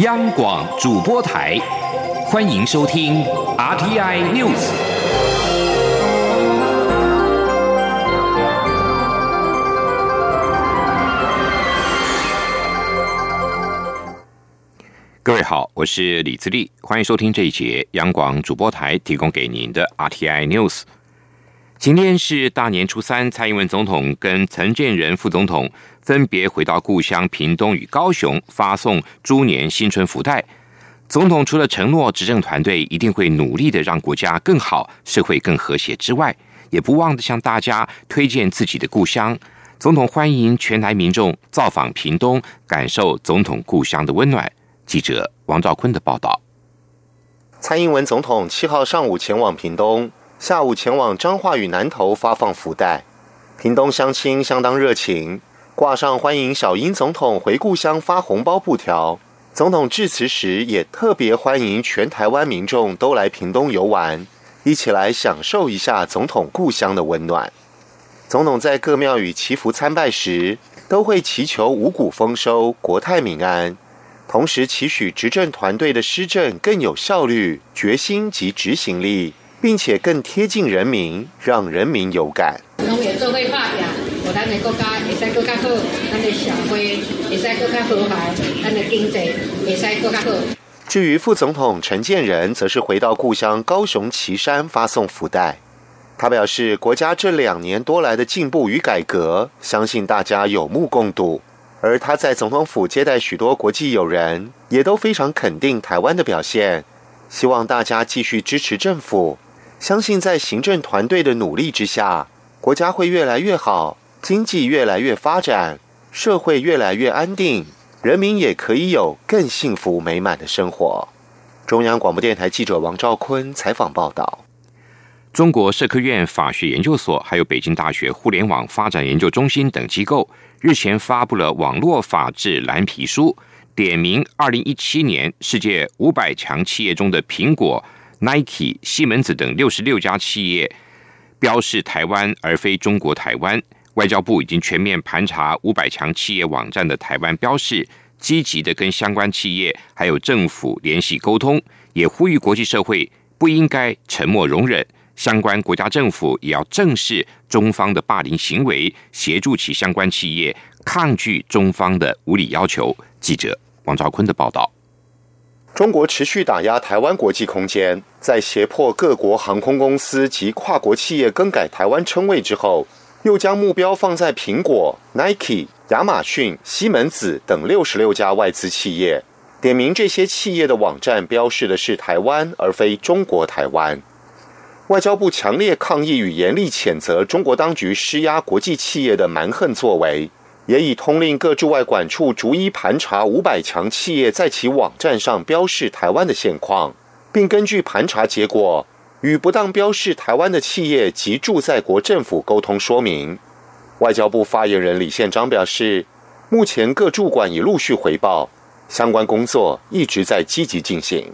央广主播台，欢迎收听 RTI News。各位好，我是李自立，欢迎收听这一节央广主播台提供给您的 RTI News。今天是大年初三，蔡英文总统跟陈建仁副总统分别回到故乡屏东与高雄，发送猪年新春福袋。总统除了承诺执政团队一定会努力的让国家更好、社会更和谐之外，也不忘的向大家推荐自己的故乡。总统欢迎全台民众造访屏东，感受总统故乡的温暖。记者王兆坤的报道。蔡英文总统七号上午前往屏东。下午前往彰化与南投发放福袋，屏东乡亲相当热情，挂上欢迎小英总统回故乡发红包布条。总统致辞时也特别欢迎全台湾民众都来屏东游玩，一起来享受一下总统故乡的温暖。总统在各庙宇祈福参拜时，都会祈求五谷丰收、国泰民安，同时期许执政团队的施政更有效率、决心及执行力。并且更贴近人民，让人民有感。咱的国家会使更加好，咱的社会会使更加和谐，咱的经济会使更加好。至于副总统陈建仁，则是回到故乡高雄旗山发送福袋。他表示，国家这两年多来的进步与改革，相信大家有目共睹。而他在总统府接待许多国际友人，也都非常肯定台湾的表现，希望大家继续支持政府。相信在行政团队的努力之下，国家会越来越好，经济越来越发展，社会越来越安定，人民也可以有更幸福美满的生活。中央广播电台记者王兆坤采访报道。中国社科院法学研究所还有北京大学互联网发展研究中心等机构日前发布了网络法治蓝皮书，点名二零一七年世界五百强企业中的苹果。Nike、西门子等六十六家企业标示台湾而非中国台湾。外交部已经全面盘查五百强企业网站的台湾标示，积极的跟相关企业还有政府联系沟通，也呼吁国际社会不应该沉默容忍，相关国家政府也要正视中方的霸凌行为，协助其相关企业抗拒中方的无理要求。记者王兆坤的报道。中国持续打压台湾国际空间，在胁迫各国航空公司及跨国企业更改台湾称谓之后，又将目标放在苹果、Nike、亚马逊、西门子等六十六家外资企业，点名这些企业的网站标示的是台湾，而非中国台湾。外交部强烈抗议与严厉谴责中国当局施压国际企业的蛮横作为。也已通令各驻外管处逐一盘查五百强企业在其网站上标示台湾的现况，并根据盘查结果与不当标示台湾的企业及驻在国政府沟通说明。外交部发言人李宪章表示，目前各驻馆已陆续回报，相关工作一直在积极进行。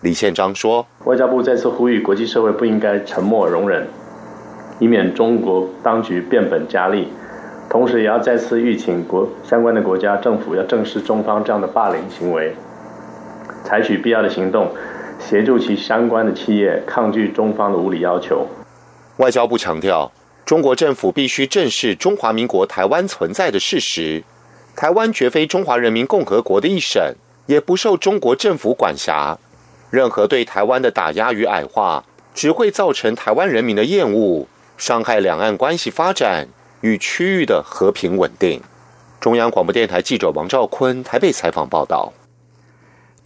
李宪章说：“外交部再次呼吁国际社会不应该沉默容忍，以免中国当局变本加厉。”同时，也要再次吁请国相关的国家政府要正视中方这样的霸凌行为，采取必要的行动，协助其相关的企业抗拒中方的无理要求。外交部强调，中国政府必须正视中华民国台湾存在的事实，台湾绝非中华人民共和国的一省，也不受中国政府管辖。任何对台湾的打压与矮化，只会造成台湾人民的厌恶，伤害两岸关系发展。与区域的和平稳定。中央广播电台记者王兆坤台北采访报道。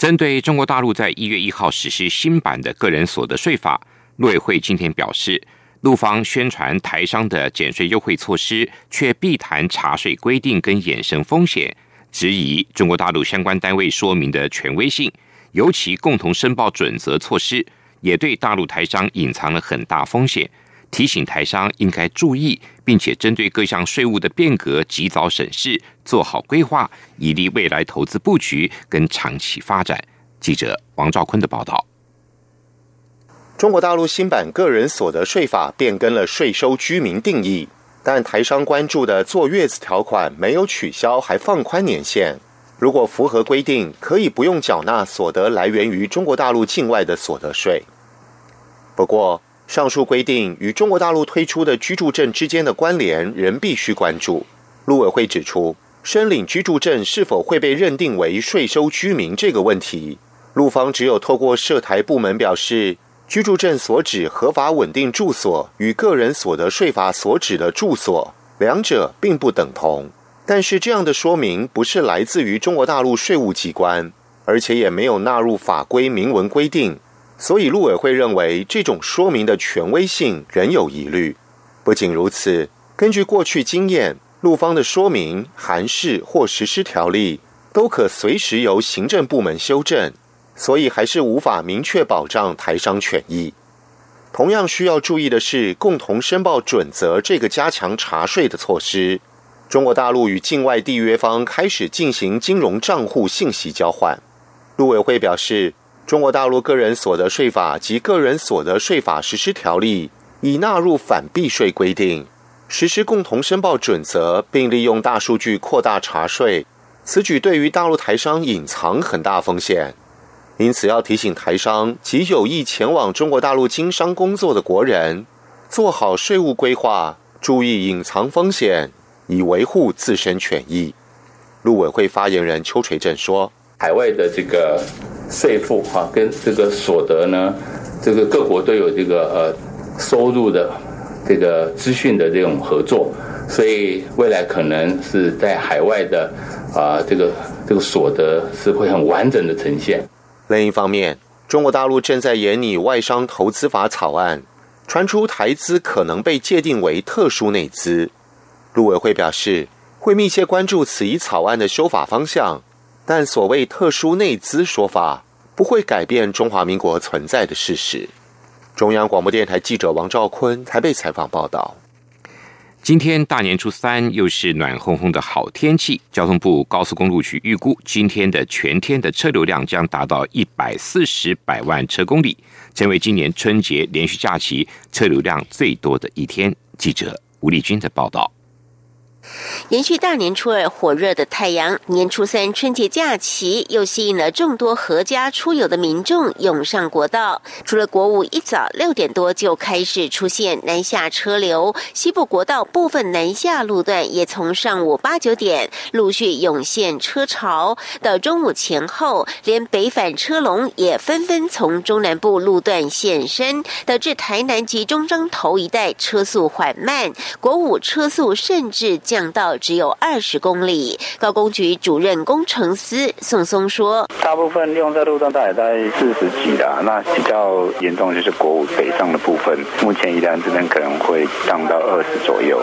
针对中国大陆在一月一号实施新版的个人所得税法，陆委会今天表示，陆方宣传台商的减税优惠措施，却避谈查税规定跟衍生风险，质疑中国大陆相关单位说明的权威性，尤其共同申报准则措施，也对大陆台商隐藏了很大风险。提醒台商应该注意，并且针对各项税务的变革及早审视，做好规划，以利未来投资布局跟长期发展。记者王兆坤的报道：中国大陆新版个人所得税法变更了税收居民定义，但台商关注的坐月子条款没有取消，还放宽年限。如果符合规定，可以不用缴纳所得来源于中国大陆境外的所得税。不过，上述规定与中国大陆推出的居住证之间的关联仍必须关注。陆委会指出，申领居住证是否会被认定为税收居民这个问题，陆方只有透过涉台部门表示，居住证所指合法稳定住所与个人所得税法所指的住所两者并不等同。但是这样的说明不是来自于中国大陆税务机关，而且也没有纳入法规明文规定，所以陆委会认为这种说明的权威性仍有疑虑。不仅如此，根据过去经验，陆方的说明函释或实施条例都可随时由行政部门修正，所以还是无法明确保障台商权益。同样需要注意的是，共同申报准则这个加强查税的措施。中国大陆与境外缔约方开始进行金融账户信息交换。陆委会表示，中国大陆个人所得税法及个人所得税法实施条例已纳入反避税规定，实施共同申报准则，并利用大数据扩大查税。此举对于大陆台商隐藏很大风险，因此要提醒台商及有意前往中国大陆经商工作的国人，做好税务规划，注意隐藏风险。以维护自身权益，陆委会发言人邱垂正说：“海外的这个税负哈，跟这个所得呢，这个各国都有这个呃收入的这个资讯的这种合作，所以未来可能是在海外的啊这个这个所得是会很完整的呈现。另一方面，中国大陆正在研拟外商投资法草案，传出台资可能被界定为特殊内资。”陆委会表示，会密切关注此一草案的修法方向，但所谓特殊内资说法不会改变中华民国存在的事实。中央广播电台记者王兆坤台北采访报道。今天大年初三，又是暖烘烘的好天气。交通部高速公路局预估，今天的全天的车流量将达到一百四十百万车公里，成为今年春节连续假期车流量最多的一天。记者吴丽君的报道。延续大年初二火热的太阳，年初三春节假期又吸引了众多阖家出游的民众涌上国道。除了国五一早六点多就开始出现南下车流，西部国道部分南下路段也从上午八九点陆续涌现车潮，到中午前后，连北返车龙也纷纷从中南部路段现身，导致台南及中彰头一带车速缓慢，国五车速甚至。降到只有二十公里。高工局主任工程师宋松说：“大部分用在路上大概在四十几的，那比较严重就是国五北上的部分，目前宜兰这边可能会降到二十左右。”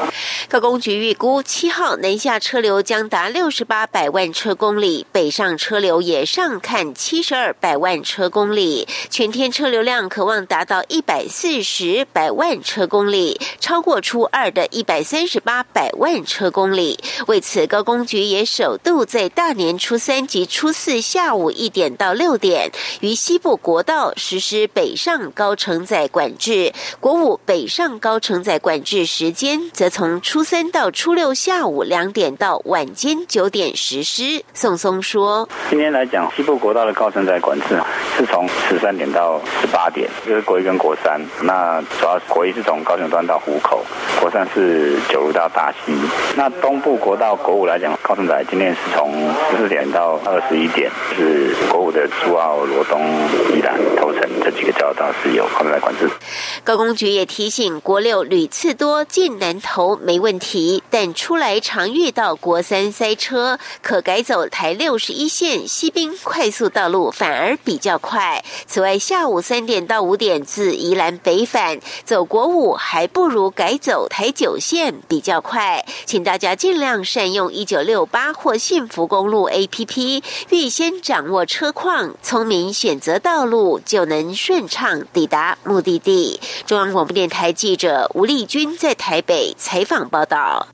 高工局预估七号南下车流将达六十八百万车公里，北上车流也上看七十二百万车公里，全天车流量可望达到一百四十百万车公里，超过初二的一百三十八百万车。车公里。为此，高工局也首度在大年初三及初四下午一点到六点，于西部国道实施北上高承载管制。国五北上高承载管制时间，则从初三到初六下午两点到晚间九点实施。宋松说：“今天来讲，西部国道的高承载管制是从十三点到十八点，就是国一跟国三。那主要国一是从高雄端到湖口，国三是九路到大溪。”那东部国道国五来讲，高承载今天是从十四点到二十一点，是国五的珠澳、罗东、宜兰、头城这几个交道是有高承载管制。高工局也提醒，国六屡次多进南投没问题，但出来常遇到国三塞车，可改走台六十一线西滨快速道路，反而比较快。此外，下午三点到五点自宜兰北返走国五，还不如改走台九线比较快。请大家尽量善用一九六八或幸福公路 APP，预先掌握车况，聪明选择道路，就能顺畅抵达目的地。中央广播电台记者吴丽君在台北采访报道。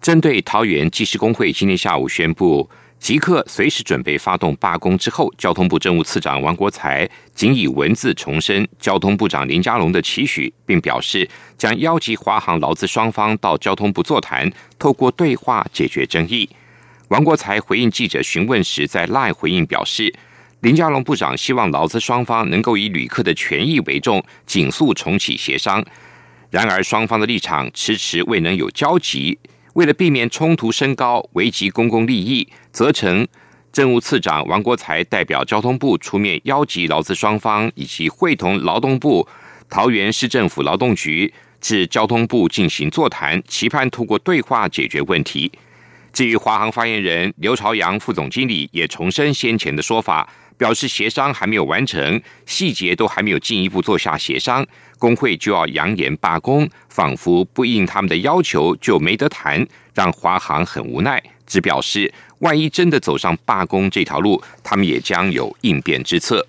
针对桃园技师工会今天下午宣布即刻随时准备发动罢工之后，交通部政务次长王国才仅以文字重申交通部长林佳龙的期许，并表示将邀集华航劳资双方到交通部座谈，透过对话解决争议。王国才回应记者询问时，在赖回应表示，林佳龙部长希望劳资双方能够以旅客的权益为重，紧速重启协商。然而，双方的立场迟迟未能有交集。为了避免冲突升高，危及公共利益，责成政务次长王国才代表交通部出面邀集劳资双方，以及会同劳动部、桃园市政府劳动局至交通部进行座谈，期盼通过对话解决问题。至于华航发言人刘朝阳副总经理也重申先前的说法。表示协商还没有完成，细节都还没有进一步做下协商，工会就要扬言罢工，仿佛不应他们的要求就没得谈，让华航很无奈。只表示，万一真的走上罢工这条路，他们也将有应变之策。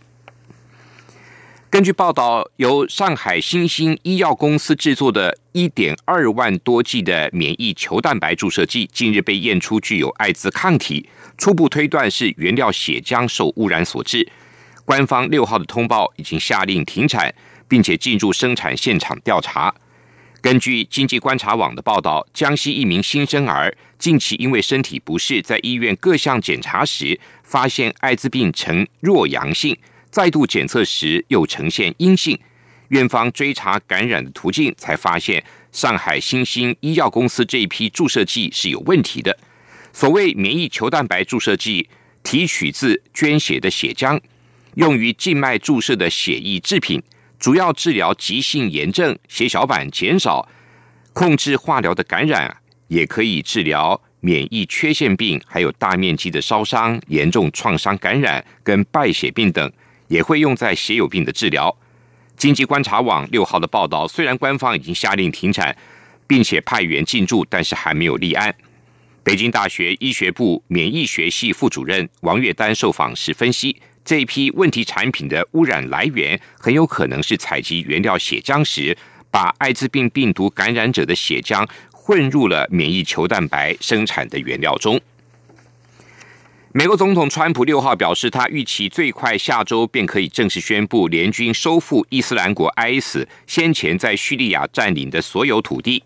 根据报道，由上海新兴医药公司制作的1.2万多剂的免疫球蛋白注射剂，近日被验出具有艾滋抗体。初步推断是原料血浆受污染所致。官方六号的通报已经下令停产，并且进入生产现场调查。根据经济观察网的报道，江西一名新生儿近期因为身体不适，在医院各项检查时发现艾滋病呈弱阳性，再度检测时又呈现阴性。院方追查感染的途径，才发现上海新兴医药公司这一批注射剂是有问题的。所谓免疫球蛋白注射剂，提取自捐血的血浆，用于静脉注射的血液制品，主要治疗急性炎症、血小板减少、控制化疗的感染，也可以治疗免疫缺陷病，还有大面积的烧伤、严重创伤感染跟败血病等，也会用在血友病的治疗。经济观察网六号的报道，虽然官方已经下令停产，并且派员进驻，但是还没有立案。北京大学医学部免疫学系副主任王月丹受访时分析，这一批问题产品的污染来源很有可能是采集原料血浆时，把艾滋病病毒感染者的血浆混入了免疫球蛋白生产的原料中。美国总统川普六号表示，他预期最快下周便可以正式宣布联军收复伊斯兰国 IS 先前在叙利亚占领的所有土地。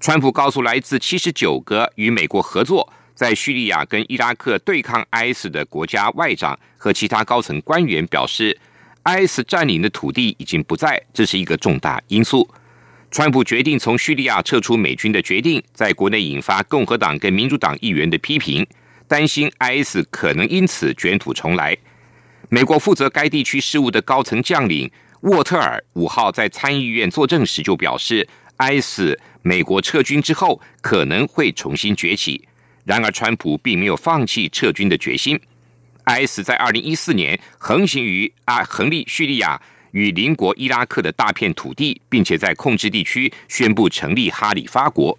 川普告诉来自七十九个与美国合作在叙利亚跟伊拉克对抗 IS 的国家外长和其他高层官员，表示 IS 占领的土地已经不在，这是一个重大因素。川普决定从叙利亚撤出美军的决定，在国内引发共和党跟民主党议员的批评，担心 IS 可能因此卷土重来。美国负责该地区事务的高层将领沃特尔五号在参议院作证时就表示，IS。美国撤军之后可能会重新崛起，然而川普并没有放弃撤军的决心。IS 在二零一四年横行于啊横立叙利亚与邻国伊拉克的大片土地，并且在控制地区宣布成立哈里发国。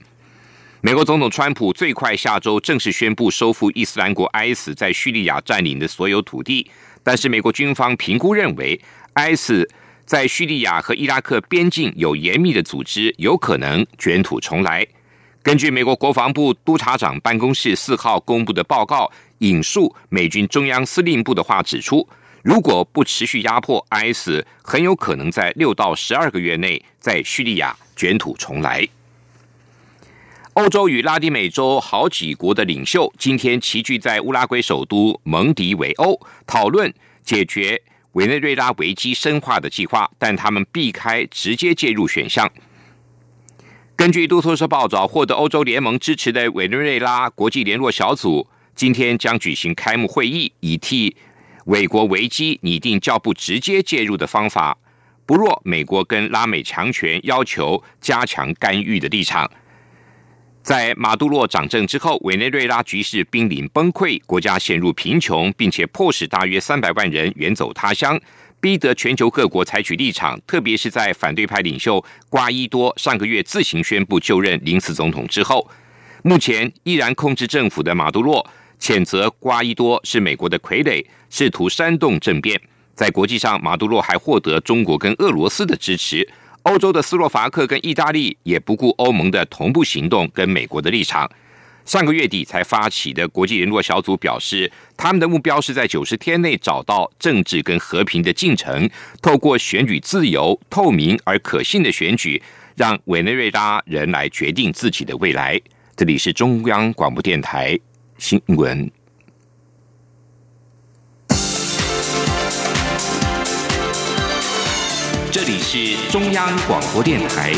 美国总统川普最快下周正式宣布收复伊斯兰国 IS 在叙利亚占领的所有土地，但是美国军方评估认为 IS。在叙利亚和伊拉克边境有严密的组织，有可能卷土重来。根据美国国防部督察长办公室四号公布的报告，引述美军中央司令部的话指出，如果不持续压迫 IS，很有可能在六到十二个月内在叙利亚卷土重来。欧洲与拉丁美洲好几国的领袖今天齐聚在乌拉圭首都蒙迪维欧，讨论解决。委内瑞拉危机深化的计划，但他们避开直接介入选项。根据路透社报道，获得欧洲联盟支持的委内瑞拉国际联络小组今天将举行开幕会议，以替美国危机拟定较不直接介入的方法，不若美国跟拉美强权要求加强干预的立场。在马杜洛掌政之后，委内瑞拉局势濒临崩溃，国家陷入贫穷，并且迫使大约三百万人远走他乡，逼得全球各国采取立场。特别是在反对派领袖瓜伊多上个月自行宣布就任临时总统之后，目前依然控制政府的马杜洛谴责瓜伊多是美国的傀儡，试图煽动政变。在国际上，马杜洛还获得中国跟俄罗斯的支持。欧洲的斯洛伐克跟意大利也不顾欧盟的同步行动跟美国的立场，上个月底才发起的国际联络小组表示，他们的目标是在九十天内找到政治跟和平的进程，透过选举自由、透明而可信的选举，让委内瑞拉人来决定自己的未来。这里是中央广播电台新闻。这里是中央广播电台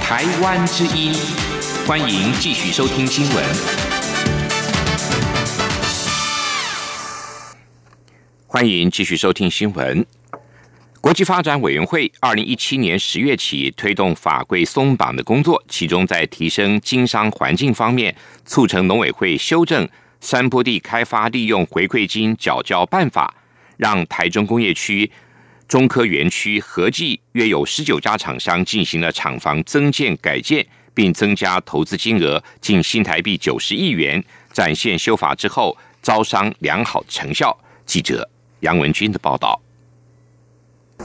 台湾之音，欢迎继续收听新闻。欢迎继续收听新闻。国际发展委员会二零一七年十月起推动法规松绑的工作，其中在提升经商环境方面，促成农委会修正山坡地开发利用回馈金缴交办法，让台中工业区、中科园区合计约有十九家厂商进行了厂房增建改建，并增加投资金额近新台币九十亿元，展现修法之后招商良好成效。记者杨文军的报道。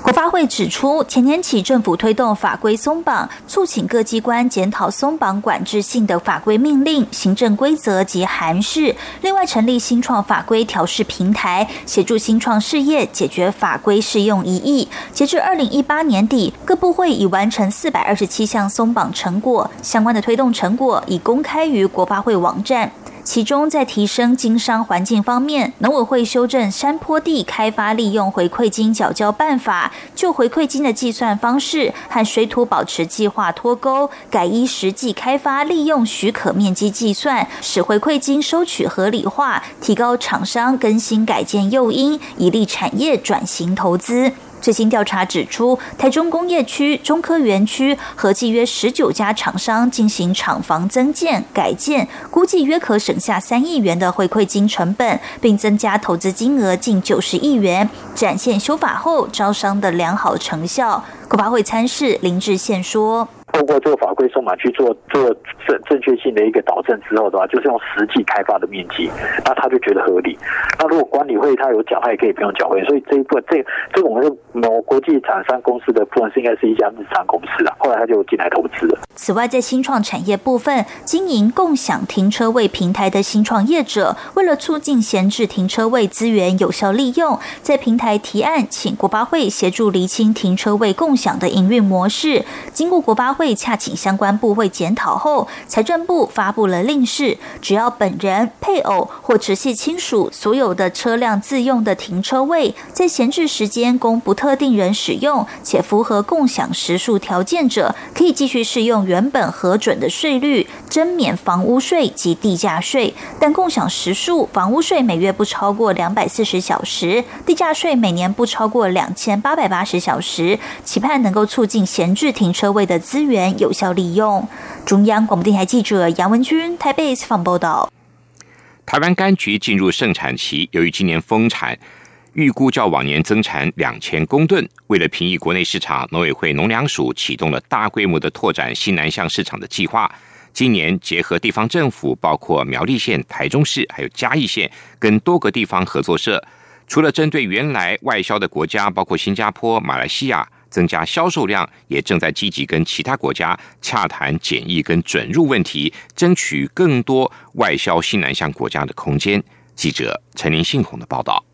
国发会指出，前年起政府推动法规松绑，促请各机关检讨松绑管制性的法规命令、行政规则及函释。另外，成立新创法规调试平台，协助新创事业解决法规适用疑义。截至二零一八年底，各部会已完成四百二十七项松绑成果，相关的推动成果已公开于国发会网站。其中，在提升经商环境方面，农委会修正山坡地开发利用回馈金缴交办法，就回馈金的计算方式和水土保持计划脱钩，改依实际开发利用许可面积计算，使回馈金收取合理化，提高厂商更新改建诱因，以利产业转型投资。最新调查指出，台中工业区、中科园区合计约十九家厂商进行厂房增建、改建，估计约可省下三亿元的回馈金成本，并增加投资金额近九十亿元，展现修法后招商的良好成效。国发会参事林志宪说。通过这法会送嘛去做做正正确性的一个导正之后的话，就是用实际开发的面积，那他就觉得合理。那如果管理会他有缴，他也可以不用缴费。所以这一部分，这这我们是某国际厂商公司的部分是应该是一家日常公司啊。后来他就进来投资了。此外，在新创产业部分，经营共享停车位平台的新创业者，为了促进闲置停车位资源有效利用，在平台提案，请国巴会协助厘清停车位共享的营运模式。经过国巴会洽请相相关部会检讨后，财政部发布了令示，只要本人、配偶或直系亲属所有的车辆自用的停车位，在闲置时间供不特定人使用，且符合共享时数条件者，可以继续适用。原本核准的税率，征免房屋税及地价税，但共享时数，房屋税每月不超过两百四十小时，地价税每年不超过两千八百八十小时，期盼能够促进闲置停车位的资源有效利用。中央广播电台记者杨文君台北采访报道。台湾柑橘进入盛产期，由于今年丰产。预估较往年增产两千公吨。为了平抑国内市场，农委会农粮署启动了大规模的拓展西南向市场的计划。今年结合地方政府，包括苗栗县、台中市还有嘉义县，跟多个地方合作社，除了针对原来外销的国家，包括新加坡、马来西亚，增加销售量，也正在积极跟其他国家洽谈检疫跟准入问题，争取更多外销新南向国家的空间。记者陈林信宏的报道。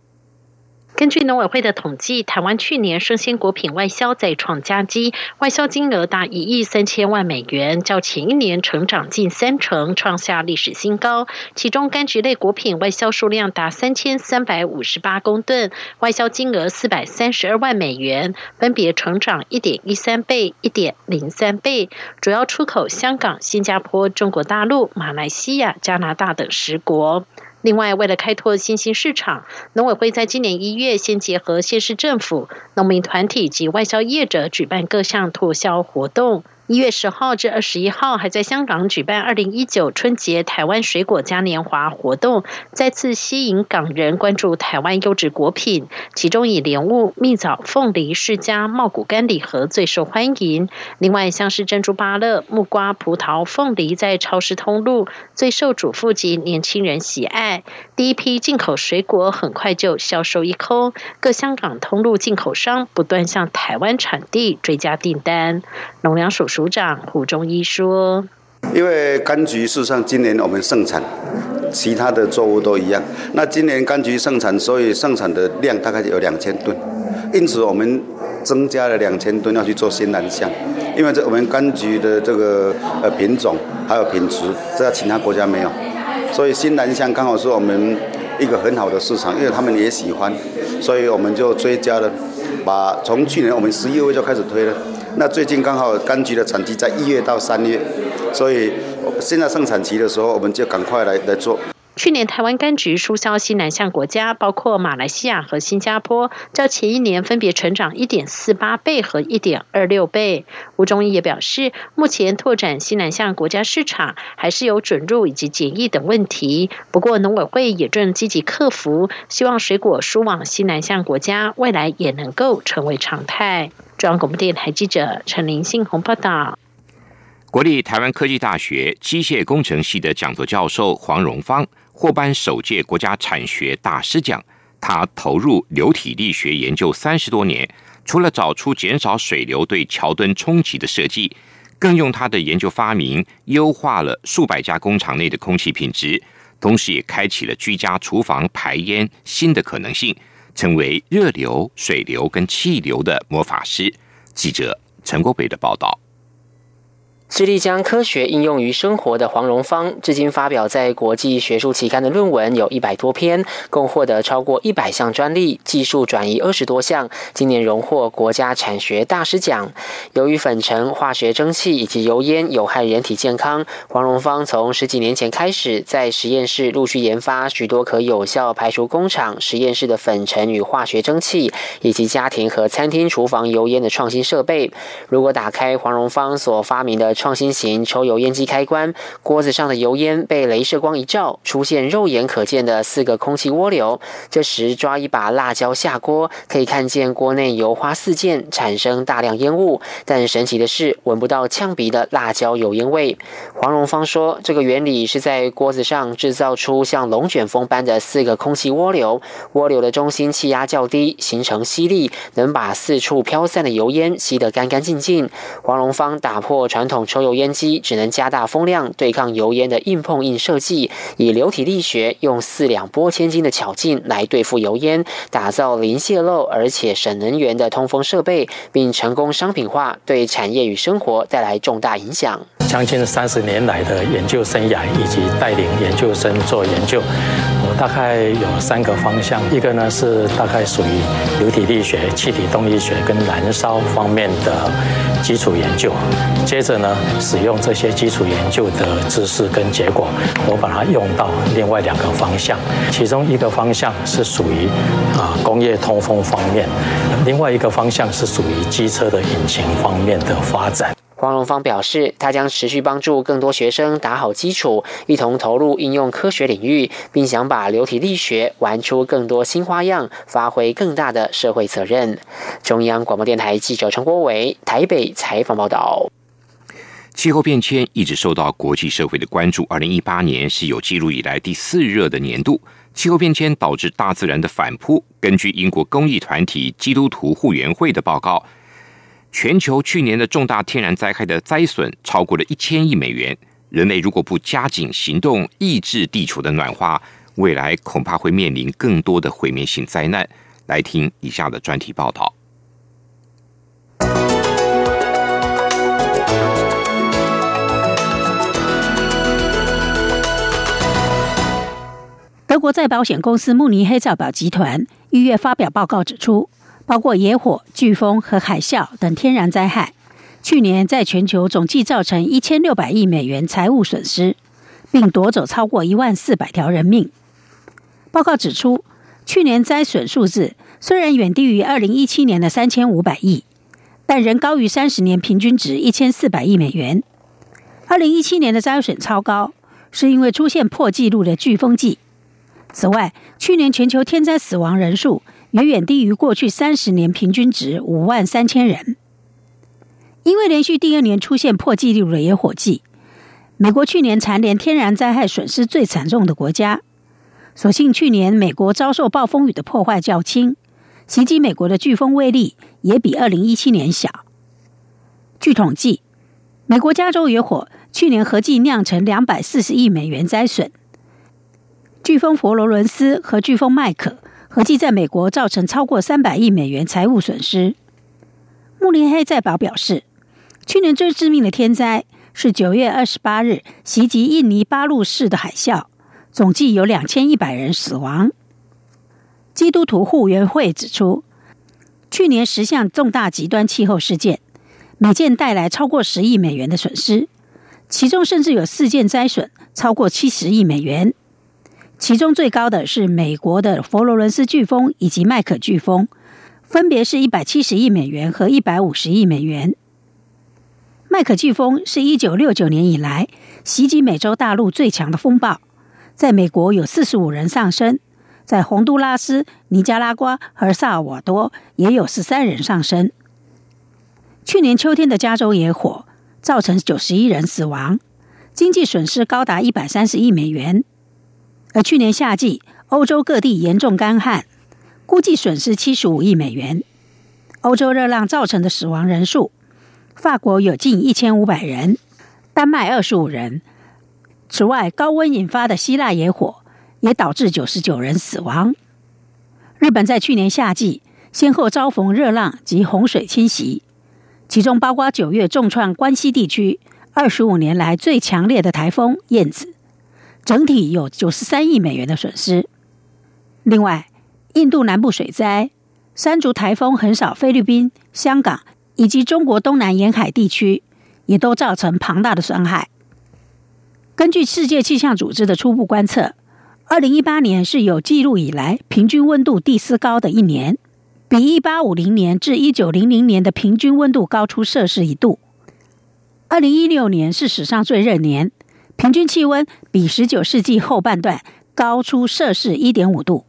根据农委会的统计，台湾去年生鲜果品外销再创佳绩，外销金额达一亿三千万美元，较前一年成长近三成，创下历史新高。其中柑橘类果品外销数量达三千三百五十八公吨，外销金额四百三十二万美元，分别成长一点一三倍、一点零三倍，主要出口香港、新加坡、中国大陆、马来西亚、加拿大等十国。另外，为了开拓新兴市场，农委会在今年一月先结合县市政府、农民团体及外销业者，举办各项促销活动。一月十号至二十一号，还在香港举办二零一九春节台湾水果嘉年华活动，再次吸引港人关注台湾优质果品。其中以莲雾、蜜枣、凤梨、释迦、茂谷柑礼盒最受欢迎。另外，像是珍珠芭乐、木瓜、葡萄、凤梨，在超市通路最受主妇及年轻人喜爱。第一批进口水果很快就销售一空，各香港通路进口商不断向台湾产地追加订单。农粮署。署长胡中一说：“因为柑橘事实上今年我们盛产，其他的作物都一样。那今年柑橘盛产，所以盛产的量大概有两千吨，因此我们增加了两千吨要去做新南向。因为这我们柑橘的这个呃品种还有品质，在其他国家没有，所以新南向刚好是我们一个很好的市场，因为他们也喜欢，所以我们就追加了，把从去年我们十一月就开始推了。那最近刚好柑橘的产期在一月到三月，所以现在盛产期的时候，我们就赶快来来做。去年台湾柑橘输销西南向国家，包括马来西亚和新加坡，较前一年分别成长一点四八倍和一点二六倍。吴忠义也表示，目前拓展西南向国家市场还是有准入以及检疫等问题。不过农委会也正积极克服，希望水果输往西南向国家，未来也能够成为常态。中央广播电台记者陈林信宏报道。国立台湾科技大学机械工程系的讲座教授黄荣芳。获颁首届国家产学大师奖。他投入流体力学研究三十多年，除了找出减少水流对桥墩冲击的设计，更用他的研究发明优化了数百家工厂内的空气品质，同时也开启了居家厨房排烟新的可能性，成为热流、水流跟气流的魔法师。记者陈国北的报道。致力将科学应用于生活的黄荣芳，至今发表在国际学术期刊的论文有一百多篇，共获得超过一百项专利，技术转移二十多项。今年荣获国家产学大师奖。由于粉尘、化学蒸汽以及油烟有害人体健康，黄荣芳从十几年前开始，在实验室陆续研发许多可有效排除工厂实验室的粉尘与化学蒸汽，以及家庭和餐厅厨房油烟的创新设备。如果打开黄荣芳所发明的创新型抽油烟机开关，锅子上的油烟被镭射光一照，出现肉眼可见的四个空气涡流。这时抓一把辣椒下锅，可以看见锅内油花四溅，产生大量烟雾。但神奇的是，闻不到呛鼻的辣椒油烟味。黄荣芳说，这个原理是在锅子上制造出像龙卷风般的四个空气涡流，涡流的中心气压较低，形成吸力，能把四处飘散的油烟吸得干干净净。黄荣芳打破传统。抽油烟机只能加大风量对抗油烟的硬碰硬设计，以流体力学用四两拨千斤的巧劲来对付油烟，打造零泄漏而且省能源的通风设备，并成功商品化，对产业与生活带来重大影响。将近三十年来的研究生涯以及带领研究生做研究，我大概有三个方向，一个呢是大概属于流体力学、气体动力学跟燃烧方面的基础研究，接着呢。使用这些基础研究的知识跟结果，我把它用到另外两个方向。其中一个方向是属于啊工业通风方面，另外一个方向是属于机车的引擎方面的发展。黄荣芳表示，他将持续帮助更多学生打好基础，一同投入应用科学领域，并想把流体力学玩出更多新花样，发挥更大的社会责任。中央广播电台记者陈国伟台北采访报道。气候变迁一直受到国际社会的关注。二零一八年是有记录以来第四热的年度。气候变迁导致大自然的反扑。根据英国公益团体基督徒护援会的报告，全球去年的重大天然灾害的灾损超过了一千亿美元。人类如果不加紧行动抑制地球的暖化，未来恐怕会面临更多的毁灭性灾难。来听以下的专题报道。德国再保险公司慕尼黑造表集团一月发表报告指出，包括野火、飓风和海啸等天然灾害，去年在全球总计造成一千六百亿美元财务损失，并夺走超过一万四百条人命。报告指出，去年灾损数字虽然远低于二零一七年的三千五百亿，但仍高于三十年平均值一千四百亿美元。二零一七年的灾损超高，是因为出现破纪录的飓风季。此外，去年全球天灾死亡人数远远低于过去三十年平均值五万三千人。因为连续第二年出现破纪录的野火季，美国去年蝉联天然灾害损失最惨重的国家。所幸去年美国遭受暴风雨的破坏较轻，袭击美国的飓风威力也比二零一七年小。据统计，美国加州野火去年合计酿成两百四十亿美元灾损。飓风佛罗伦斯和飓风麦克合计在美国造成超过三百亿美元财务损失。慕尼黑再保表示，去年最致命的天灾是九月二十八日袭击印尼巴路市的海啸，总计有两千一百人死亡。基督徒护援会指出，去年十项重大极端气候事件，每件带来超过十亿美元的损失，其中甚至有四件灾损超过七十亿美元。其中最高的是美国的佛罗伦斯飓风以及麦克飓风，分别是一百七十亿美元和一百五十亿美元。麦克飓风是一九六九年以来袭击美洲大陆最强的风暴，在美国有四十五人丧生，在洪都拉斯、尼加拉瓜和萨尔瓦多也有十三人丧生。去年秋天的加州野火造成九十一人死亡，经济损失高达一百三十亿美元。而去年夏季欧洲各地严重干旱，估计损失七十五亿美元。欧洲热浪造成的死亡人数。法国有近一千五百人，丹麦二十五人。此外，高温引发的希腊野火也导致九十九人死亡。日本在去年夏季先后遭逢热浪及洪水侵袭，其中包括九月重创关西地区二十五年来最强烈的台风燕子，整体有九十三亿美元的损失。另外，印度南部水灾、山竹台风横扫菲律宾、香港。以及中国东南沿海地区，也都造成庞大的损害。根据世界气象组织的初步观测，二零一八年是有记录以来平均温度第四高的一年，比一八五零年至一九零零年的平均温度高出摄氏一度。二零一六年是史上最热年，平均气温比十九世纪后半段高出摄氏一点五度。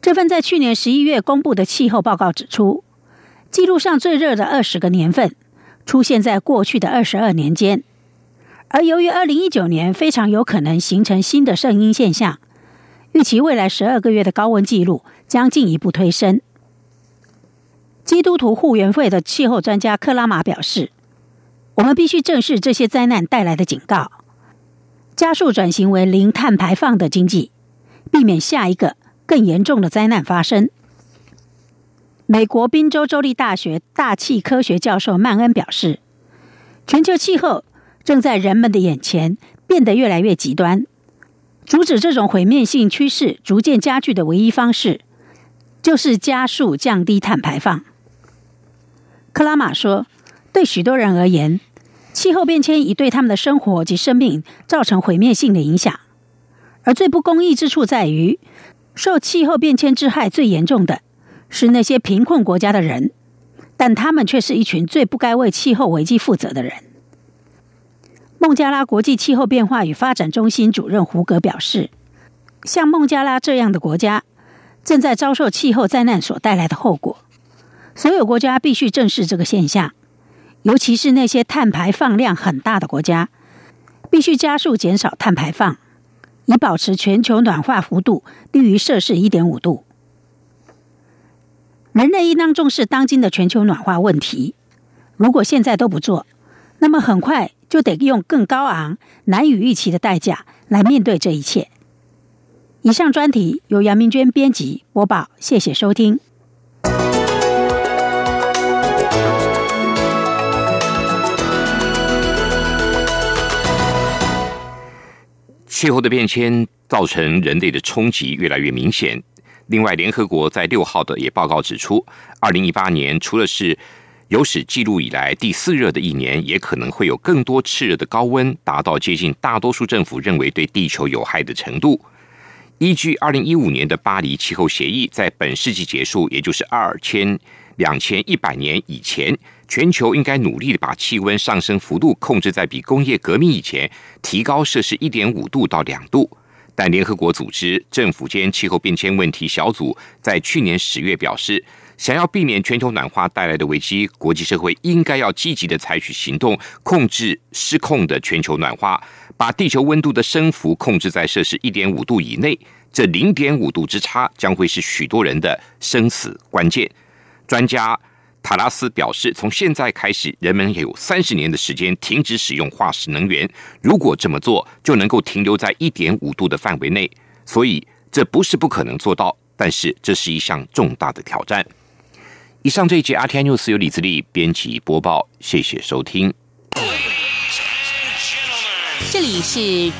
这份在去年十一月公布的气候报告指出。记录上最热的二十个年份出现在过去的二十二年间，而由于二零一九年非常有可能形成新的圣婴现象，预期未来十二个月的高温记录将进一步推升。基督徒护援会的气候专家克拉玛表示：“我们必须正视这些灾难带来的警告，加速转型为零碳排放的经济，避免下一个更严重的灾难发生。”美国宾州州立大学大气科学教授曼恩表示：“全球气候正在人们的眼前变得越来越极端。阻止这种毁灭性趋势逐渐加剧的唯一方式，就是加速降低碳排放。”克拉玛说：“对许多人而言，气候变迁已对他们的生活及生命造成毁灭性的影响。而最不公义之处在于，受气候变迁之害最严重的。”是那些贫困国家的人，但他们却是一群最不该为气候危机负责的人。孟加拉国际气候变化与发展中心主任胡格表示：“像孟加拉这样的国家，正在遭受气候灾难所带来的后果。所有国家必须正视这个现象，尤其是那些碳排放量很大的国家，必须加速减少碳排放，以保持全球暖化幅度低于摄氏一点五度。”人类应当重视当今的全球暖化问题。如果现在都不做，那么很快就得用更高昂、难以预期的代价来面对这一切。以上专题由杨明娟编辑播报，谢谢收听。气候的变迁造成人类的冲击越来越明显。另外，联合国在六号的也报告指出，二零一八年除了是有史记录以来第四热的一年，也可能会有更多炽热的高温，达到接近大多数政府认为对地球有害的程度。依据二零一五年的巴黎气候协议，在本世纪结束，也就是二千两千一百年以前，全球应该努力的把气温上升幅度控制在比工业革命以前提高摄氏一点五度到两度。但联合国组织政府间气候变迁问题小组在去年十月表示，想要避免全球暖化带来的危机，国际社会应该要积极的采取行动，控制失控的全球暖化，把地球温度的升幅控制在摄氏一点五度以内。这零点五度之差将会是许多人的生死关键。专家。塔拉斯表示，从现在开始，人们也有三十年的时间停止使用化石能源。如果这么做，就能够停留在一点五度的范围内。所以，这不是不可能做到，但是这是一项重大的挑战。以上这一节《阿天 news》由李自力编辑播报，谢谢收听。这里是。